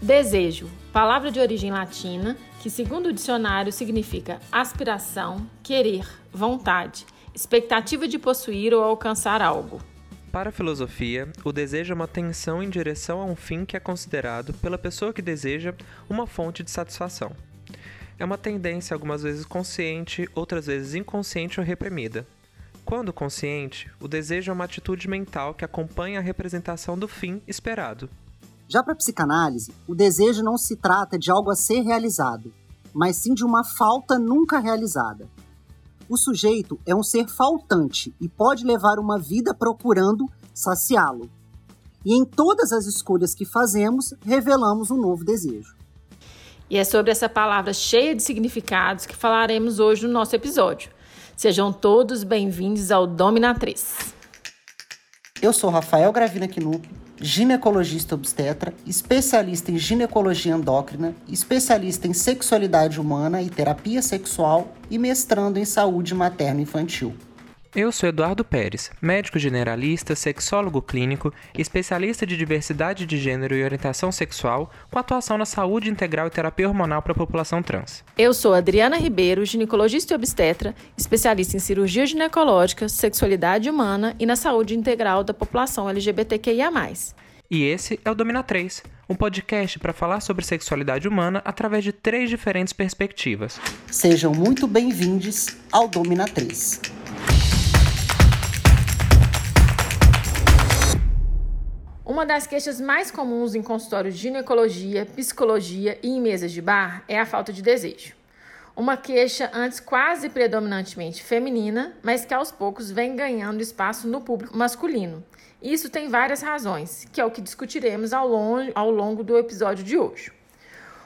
Desejo, palavra de origem latina, que, segundo o dicionário, significa aspiração, querer, vontade, expectativa de possuir ou alcançar algo. Para a filosofia, o desejo é uma tensão em direção a um fim que é considerado, pela pessoa que deseja, uma fonte de satisfação. É uma tendência algumas vezes consciente, outras vezes inconsciente ou reprimida. Quando consciente, o desejo é uma atitude mental que acompanha a representação do fim esperado. Já para a psicanálise, o desejo não se trata de algo a ser realizado, mas sim de uma falta nunca realizada. O sujeito é um ser faltante e pode levar uma vida procurando saciá-lo. E em todas as escolhas que fazemos, revelamos um novo desejo. E é sobre essa palavra cheia de significados que falaremos hoje no nosso episódio. Sejam todos bem-vindos ao Dominatriz. Eu sou Rafael Gravina Knup ginecologista obstetra, especialista em ginecologia endócrina, especialista em sexualidade humana e terapia sexual e mestrando em saúde materno-infantil. Eu sou Eduardo Pérez, médico generalista, sexólogo clínico, especialista de diversidade de gênero e orientação sexual, com atuação na saúde integral e terapia hormonal para a população trans. Eu sou Adriana Ribeiro, ginecologista e obstetra, especialista em cirurgia ginecológica, sexualidade humana e na saúde integral da população LGBTQIA. E esse é o Domina 3, um podcast para falar sobre sexualidade humana através de três diferentes perspectivas. Sejam muito bem-vindos ao Domina 3. Uma das queixas mais comuns em consultórios de ginecologia, psicologia e em mesas de bar é a falta de desejo. Uma queixa antes quase predominantemente feminina, mas que aos poucos vem ganhando espaço no público masculino. Isso tem várias razões, que é o que discutiremos ao longo, ao longo do episódio de hoje.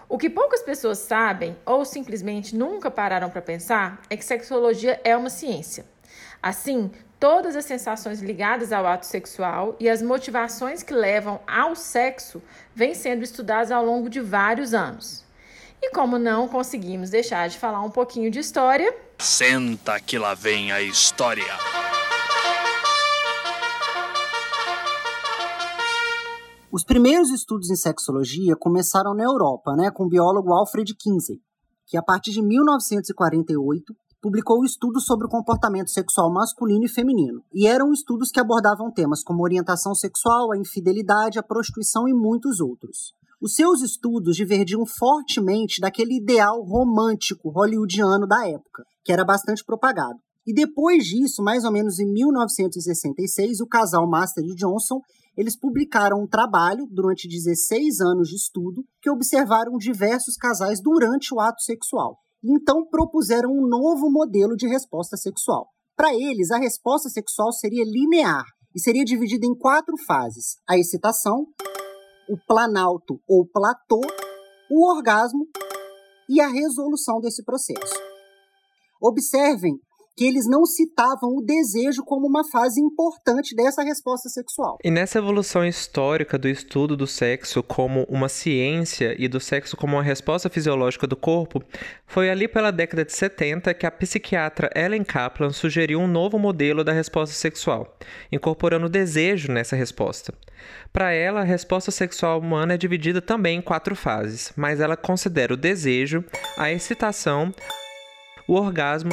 O que poucas pessoas sabem ou simplesmente nunca pararam para pensar é que sexologia é uma ciência. Assim, todas as sensações ligadas ao ato sexual e as motivações que levam ao sexo vêm sendo estudadas ao longo de vários anos. E como não conseguimos deixar de falar um pouquinho de história. Senta que lá vem a história. Os primeiros estudos em sexologia começaram na Europa, né, com o biólogo Alfred Kinsey, que a partir de 1948 publicou um estudo sobre o comportamento sexual masculino e feminino. E eram estudos que abordavam temas como orientação sexual, a infidelidade, a prostituição e muitos outros. Os seus estudos divergiam fortemente daquele ideal romântico hollywoodiano da época, que era bastante propagado. E depois disso, mais ou menos em 1966, o casal Master e Johnson, eles publicaram um trabalho durante 16 anos de estudo que observaram diversos casais durante o ato sexual. Então propuseram um novo modelo de resposta sexual. Para eles, a resposta sexual seria linear e seria dividida em quatro fases: a excitação, o planalto ou platô, o orgasmo e a resolução desse processo. Observem que eles não citavam o desejo como uma fase importante dessa resposta sexual. E nessa evolução histórica do estudo do sexo como uma ciência e do sexo como uma resposta fisiológica do corpo, foi ali pela década de 70 que a psiquiatra Ellen Kaplan sugeriu um novo modelo da resposta sexual, incorporando o desejo nessa resposta. Para ela, a resposta sexual humana é dividida também em quatro fases, mas ela considera o desejo, a excitação, o orgasmo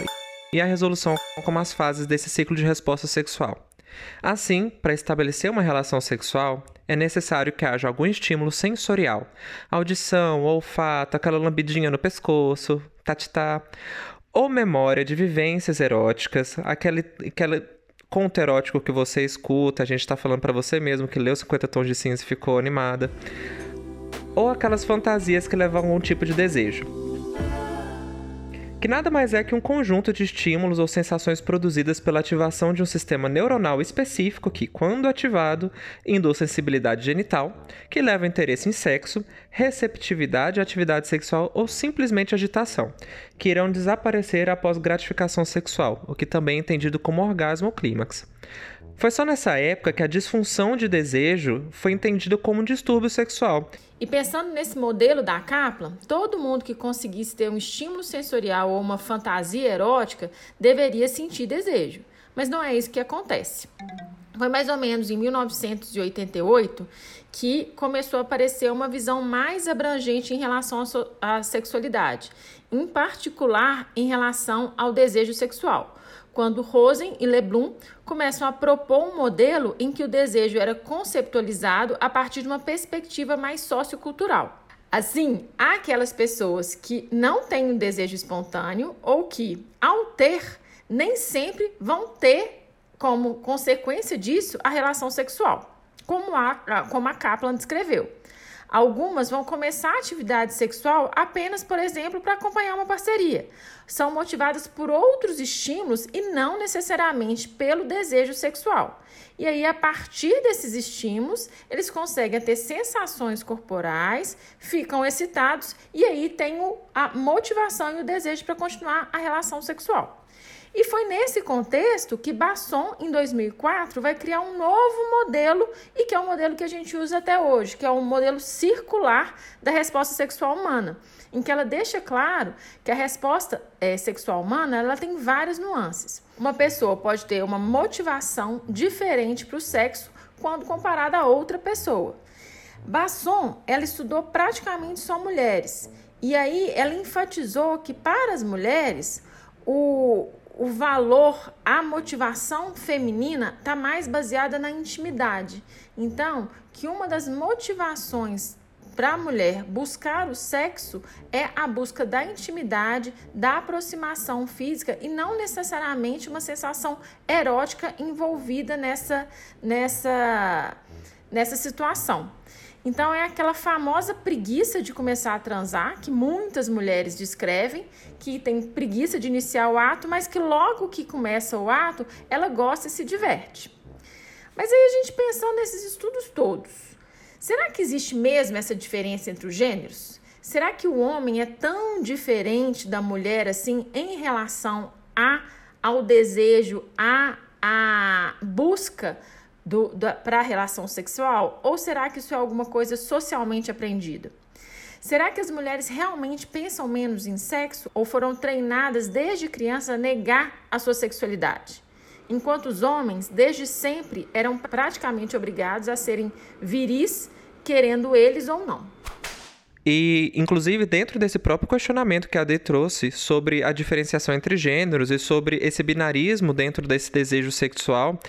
e a resolução como as fases desse ciclo de resposta sexual. Assim, para estabelecer uma relação sexual, é necessário que haja algum estímulo sensorial, audição, olfato, aquela lambidinha no pescoço, tatitá, ou memória de vivências eróticas, aquele, aquele conto erótico que você escuta, a gente está falando para você mesmo que leu 50 Tons de Cinza e ficou animada, ou aquelas fantasias que levam a algum tipo de desejo que nada mais é que um conjunto de estímulos ou sensações produzidas pela ativação de um sistema neuronal específico que, quando ativado, induz sensibilidade genital, que leva interesse em sexo, receptividade à atividade sexual ou simplesmente agitação, que irão desaparecer após gratificação sexual, o que também é entendido como orgasmo ou clímax. Foi só nessa época que a disfunção de desejo foi entendida como um distúrbio sexual. E pensando nesse modelo da Kaplan, todo mundo que conseguisse ter um estímulo sensorial ou uma fantasia erótica deveria sentir desejo. Mas não é isso que acontece. Foi mais ou menos em 1988 que começou a aparecer uma visão mais abrangente em relação à sexualidade, em particular em relação ao desejo sexual quando Rosen e Leblum começam a propor um modelo em que o desejo era conceptualizado a partir de uma perspectiva mais sociocultural. Assim, há aquelas pessoas que não têm um desejo espontâneo ou que, ao ter, nem sempre vão ter como consequência disso a relação sexual, como a, como a Kaplan descreveu. Algumas vão começar a atividade sexual apenas, por exemplo, para acompanhar uma parceria. São motivadas por outros estímulos e não necessariamente pelo desejo sexual. E aí, a partir desses estímulos, eles conseguem ter sensações corporais, ficam excitados e aí tem a motivação e o desejo para continuar a relação sexual. E foi nesse contexto que Basson, em 2004, vai criar um novo modelo e que é o modelo que a gente usa até hoje, que é um modelo circular da resposta sexual humana, em que ela deixa claro que a resposta é, sexual humana ela tem várias nuances. Uma pessoa pode ter uma motivação diferente para o sexo quando comparada a outra pessoa. Basson, ela estudou praticamente só mulheres. E aí ela enfatizou que para as mulheres o, o valor, a motivação feminina está mais baseada na intimidade. Então, que uma das motivações para a mulher buscar o sexo é a busca da intimidade, da aproximação física e não necessariamente uma sensação erótica envolvida nessa, nessa, nessa situação. Então é aquela famosa preguiça de começar a transar, que muitas mulheres descrevem, que tem preguiça de iniciar o ato, mas que logo que começa o ato, ela gosta e se diverte. Mas aí a gente pensando nesses estudos todos, será que existe mesmo essa diferença entre os gêneros? Será que o homem é tão diferente da mulher assim em relação a, ao desejo, a, a busca para a relação sexual? Ou será que isso é alguma coisa socialmente aprendida? Será que as mulheres realmente pensam menos em sexo ou foram treinadas desde criança a negar a sua sexualidade? Enquanto os homens, desde sempre, eram praticamente obrigados a serem viris, querendo eles ou não. E, inclusive, dentro desse próprio questionamento que a Ade trouxe sobre a diferenciação entre gêneros e sobre esse binarismo dentro desse desejo sexual,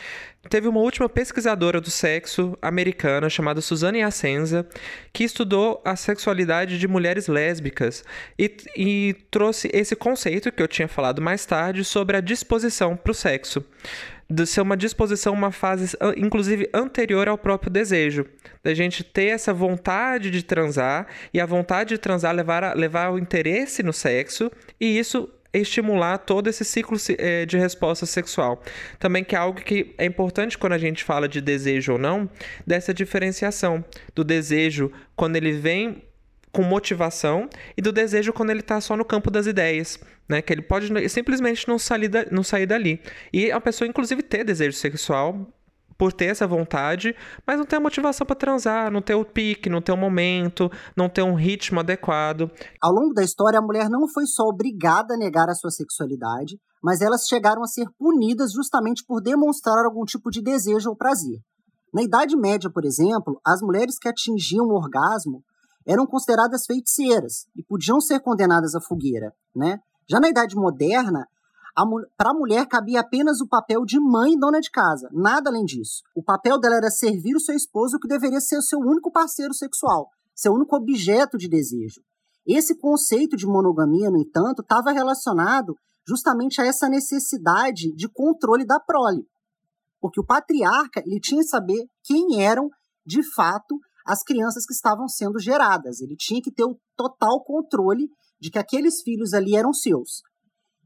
teve uma última pesquisadora do sexo americana chamada Suzanne Ascenza, que estudou a sexualidade de mulheres lésbicas e, e trouxe esse conceito que eu tinha falado mais tarde sobre a disposição para o sexo de ser uma disposição, uma fase, inclusive, anterior ao próprio desejo. Da gente ter essa vontade de transar e a vontade de transar levar, a, levar ao interesse no sexo e isso estimular todo esse ciclo eh, de resposta sexual. Também que é algo que é importante quando a gente fala de desejo ou não, dessa diferenciação do desejo quando ele vem com motivação e do desejo quando ele está só no campo das ideias, né? Que ele pode simplesmente não sair, da, não sair dali. E a pessoa, inclusive, ter desejo sexual por ter essa vontade, mas não ter a motivação para transar, não ter o pique, não ter o momento, não ter um ritmo adequado. Ao longo da história, a mulher não foi só obrigada a negar a sua sexualidade, mas elas chegaram a ser punidas justamente por demonstrar algum tipo de desejo ou prazer. Na Idade Média, por exemplo, as mulheres que atingiam o orgasmo eram consideradas feiticeiras e podiam ser condenadas à fogueira, né? Já na Idade Moderna, para a mulher cabia apenas o papel de mãe e dona de casa, nada além disso. O papel dela era servir o seu esposo, que deveria ser o seu único parceiro sexual, seu único objeto de desejo. Esse conceito de monogamia, no entanto, estava relacionado justamente a essa necessidade de controle da prole. Porque o patriarca ele tinha que saber quem eram, de fato, as crianças que estavam sendo geradas. Ele tinha que ter o total controle de que aqueles filhos ali eram seus.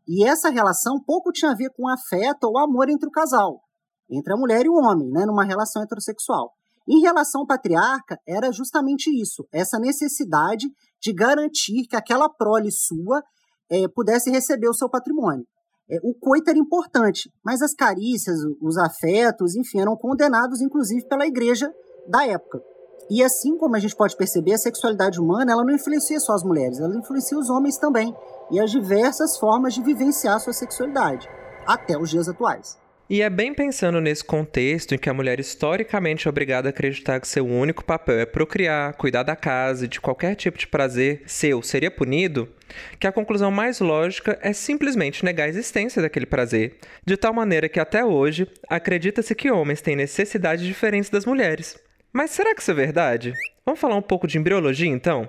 E essa relação pouco tinha a ver com afeto ou amor entre o casal, entre a mulher e o homem, né, numa relação heterossexual. Em relação ao patriarca, era justamente isso, essa necessidade de garantir que aquela prole sua é, pudesse receber o seu patrimônio. É, o coito era importante, mas as carícias, os afetos, enfim, eram condenados inclusive pela igreja da época. E assim como a gente pode perceber, a sexualidade humana ela não influencia só as mulheres, ela influencia os homens também e as diversas formas de vivenciar sua sexualidade, até os dias atuais. E é bem pensando nesse contexto em que a mulher historicamente é obrigada a acreditar que seu único papel é procriar, cuidar da casa e de qualquer tipo de prazer seu seria punido, que a conclusão mais lógica é simplesmente negar a existência daquele prazer, de tal maneira que até hoje acredita-se que homens têm necessidades diferentes das mulheres. Mas será que isso é verdade? Vamos falar um pouco de embriologia então?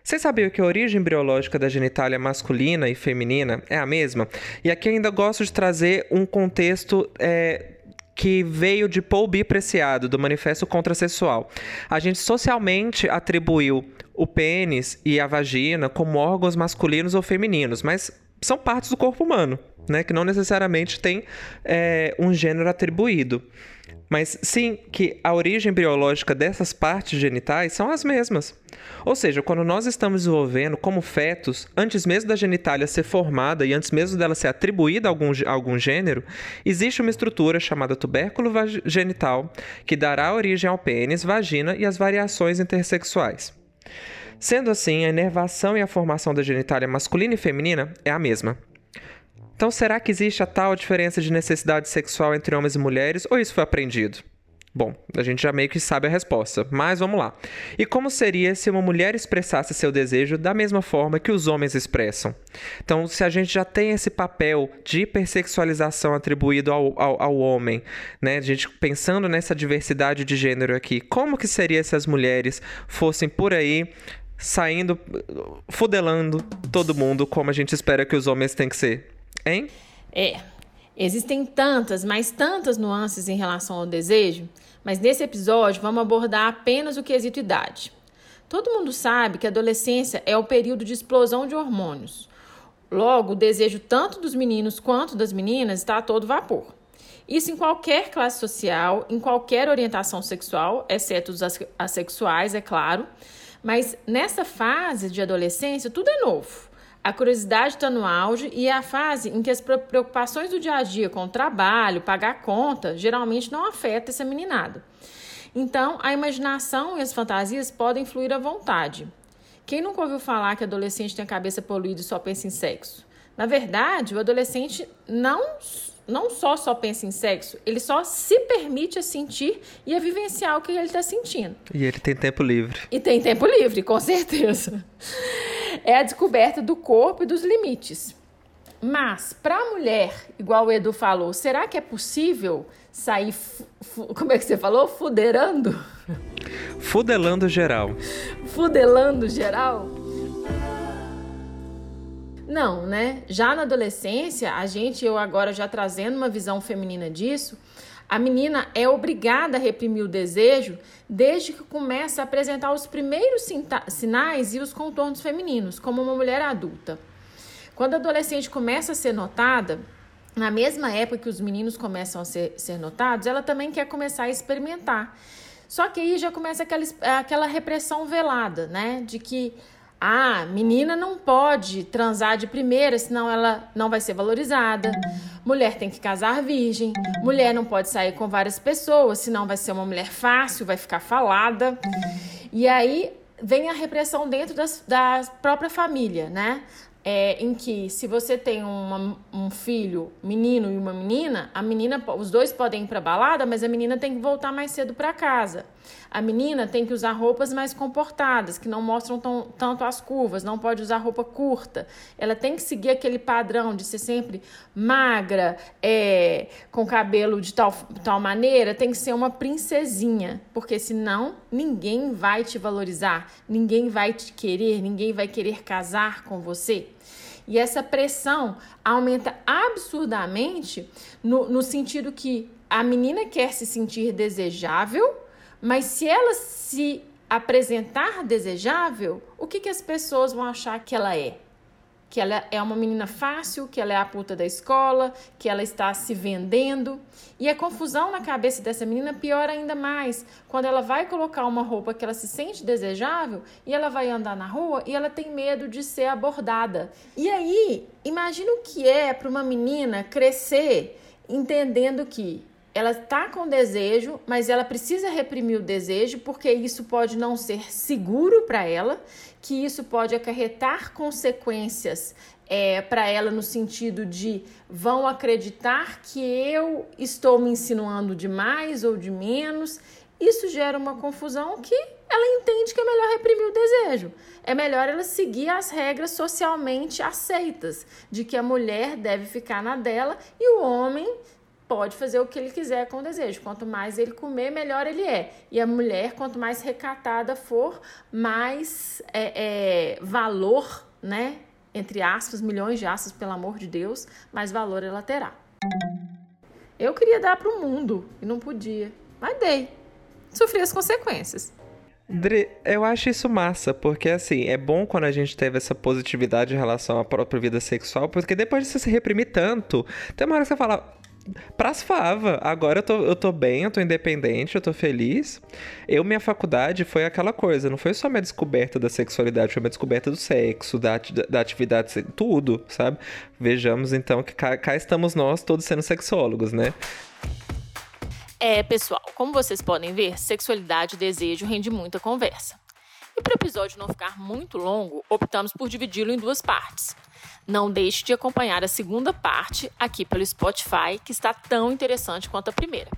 Vocês sabiam que a origem embriológica da genitália masculina e feminina é a mesma? E aqui ainda gosto de trazer um contexto é, que veio de Paul B. Preciado, do Manifesto Contrasexual. A gente socialmente atribuiu o pênis e a vagina como órgãos masculinos ou femininos, mas são partes do corpo humano, né? Que não necessariamente tem é, um gênero atribuído. Mas sim que a origem biológica dessas partes genitais são as mesmas. Ou seja, quando nós estamos desenvolvendo como fetos, antes mesmo da genitália ser formada e antes mesmo dela ser atribuída a algum, a algum gênero, existe uma estrutura chamada tubérculo genital que dará origem ao pênis, vagina e as variações intersexuais. Sendo assim, a inervação e a formação da genitália masculina e feminina é a mesma. Então, será que existe a tal diferença de necessidade sexual entre homens e mulheres ou isso foi aprendido? Bom, a gente já meio que sabe a resposta, mas vamos lá. E como seria se uma mulher expressasse seu desejo da mesma forma que os homens expressam? Então, se a gente já tem esse papel de hipersexualização atribuído ao, ao, ao homem, né? A gente pensando nessa diversidade de gênero aqui, como que seria se as mulheres fossem por aí saindo, fudelando todo mundo como a gente espera que os homens têm que ser? Hein? É. Existem tantas, mas tantas nuances em relação ao desejo, mas nesse episódio vamos abordar apenas o quesito idade. Todo mundo sabe que a adolescência é o período de explosão de hormônios. Logo, o desejo tanto dos meninos quanto das meninas está a todo vapor. Isso em qualquer classe social, em qualquer orientação sexual, exceto os assexuais, é claro. Mas nessa fase de adolescência, tudo é novo. A curiosidade está no auge e é a fase em que as preocupações do dia a dia com o trabalho, pagar conta, geralmente não afeta essa meninada. Então, a imaginação e as fantasias podem fluir à vontade. Quem nunca ouviu falar que adolescente tem a cabeça poluída e só pensa em sexo? Na verdade, o adolescente não não só só pensa em sexo, ele só se permite a sentir e a vivenciar o que ele está sentindo. E ele tem tempo livre. E tem tempo livre, com certeza. É a descoberta do corpo e dos limites. Mas, para a mulher, igual o Edu falou, será que é possível sair. Como é que você falou? Fuderando? Fudelando geral. Fudelando geral? Não, né? Já na adolescência, a gente, eu agora já trazendo uma visão feminina disso, a menina é obrigada a reprimir o desejo desde que começa a apresentar os primeiros sinais e os contornos femininos, como uma mulher adulta. Quando a adolescente começa a ser notada, na mesma época que os meninos começam a ser, ser notados, ela também quer começar a experimentar. Só que aí já começa aquela, aquela repressão velada, né? De que ah, menina não pode transar de primeira, senão ela não vai ser valorizada. Mulher tem que casar virgem. Mulher não pode sair com várias pessoas, senão vai ser uma mulher fácil, vai ficar falada. E aí vem a repressão dentro das, da própria família, né? é, em que se você tem uma, um filho, menino e uma menina, a menina, os dois podem ir para balada, mas a menina tem que voltar mais cedo para casa. A menina tem que usar roupas mais comportadas, que não mostram tão, tanto as curvas, não pode usar roupa curta. Ela tem que seguir aquele padrão de ser sempre magra, é, com cabelo de tal, tal maneira, tem que ser uma princesinha, porque senão ninguém vai te valorizar, ninguém vai te querer, ninguém vai querer casar com você. E essa pressão aumenta absurdamente no, no sentido que a menina quer se sentir desejável, mas se ela se apresentar desejável, o que, que as pessoas vão achar que ela é? que ela é uma menina fácil, que ela é a puta da escola, que ela está se vendendo. E a confusão na cabeça dessa menina piora ainda mais quando ela vai colocar uma roupa que ela se sente desejável e ela vai andar na rua e ela tem medo de ser abordada. E aí, imagina o que é para uma menina crescer entendendo que ela está com desejo, mas ela precisa reprimir o desejo porque isso pode não ser seguro para ela, que isso pode acarretar consequências é, para ela no sentido de vão acreditar que eu estou me insinuando de mais ou de menos. Isso gera uma confusão que ela entende que é melhor reprimir o desejo. É melhor ela seguir as regras socialmente aceitas de que a mulher deve ficar na dela e o homem pode fazer o que ele quiser com o desejo. Quanto mais ele comer, melhor ele é. E a mulher, quanto mais recatada for, mais é, é, valor, né? Entre aspas, milhões de aspas, pelo amor de Deus, mais valor ela terá. Eu queria dar para o mundo e não podia, mas dei. Sofri as consequências. Dre, eu acho isso massa, porque assim, é bom quando a gente teve essa positividade em relação à própria vida sexual, porque depois de você se reprimir tanto, tem uma hora que você fala, pras fava. Agora eu tô, eu tô bem, eu tô independente, eu tô feliz. Eu, minha faculdade foi aquela coisa, não foi só minha descoberta da sexualidade, foi minha descoberta do sexo, da, da atividade, tudo, sabe? Vejamos então que cá, cá estamos nós todos sendo sexólogos, né? É, pessoal, como vocês podem ver, sexualidade e desejo rende muita conversa. E para o episódio não ficar muito longo, optamos por dividi-lo em duas partes. Não deixe de acompanhar a segunda parte aqui pelo Spotify, que está tão interessante quanto a primeira.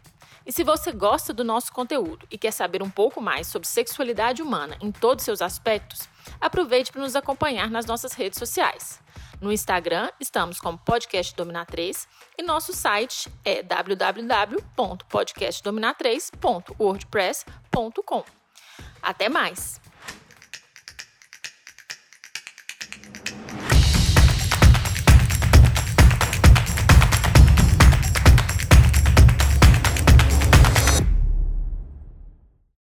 E se você gosta do nosso conteúdo e quer saber um pouco mais sobre sexualidade humana em todos seus aspectos, aproveite para nos acompanhar nas nossas redes sociais. No Instagram, estamos como Podcast Dominar 3 e nosso site é www.podcastdominar3.wordpress.com. Até mais!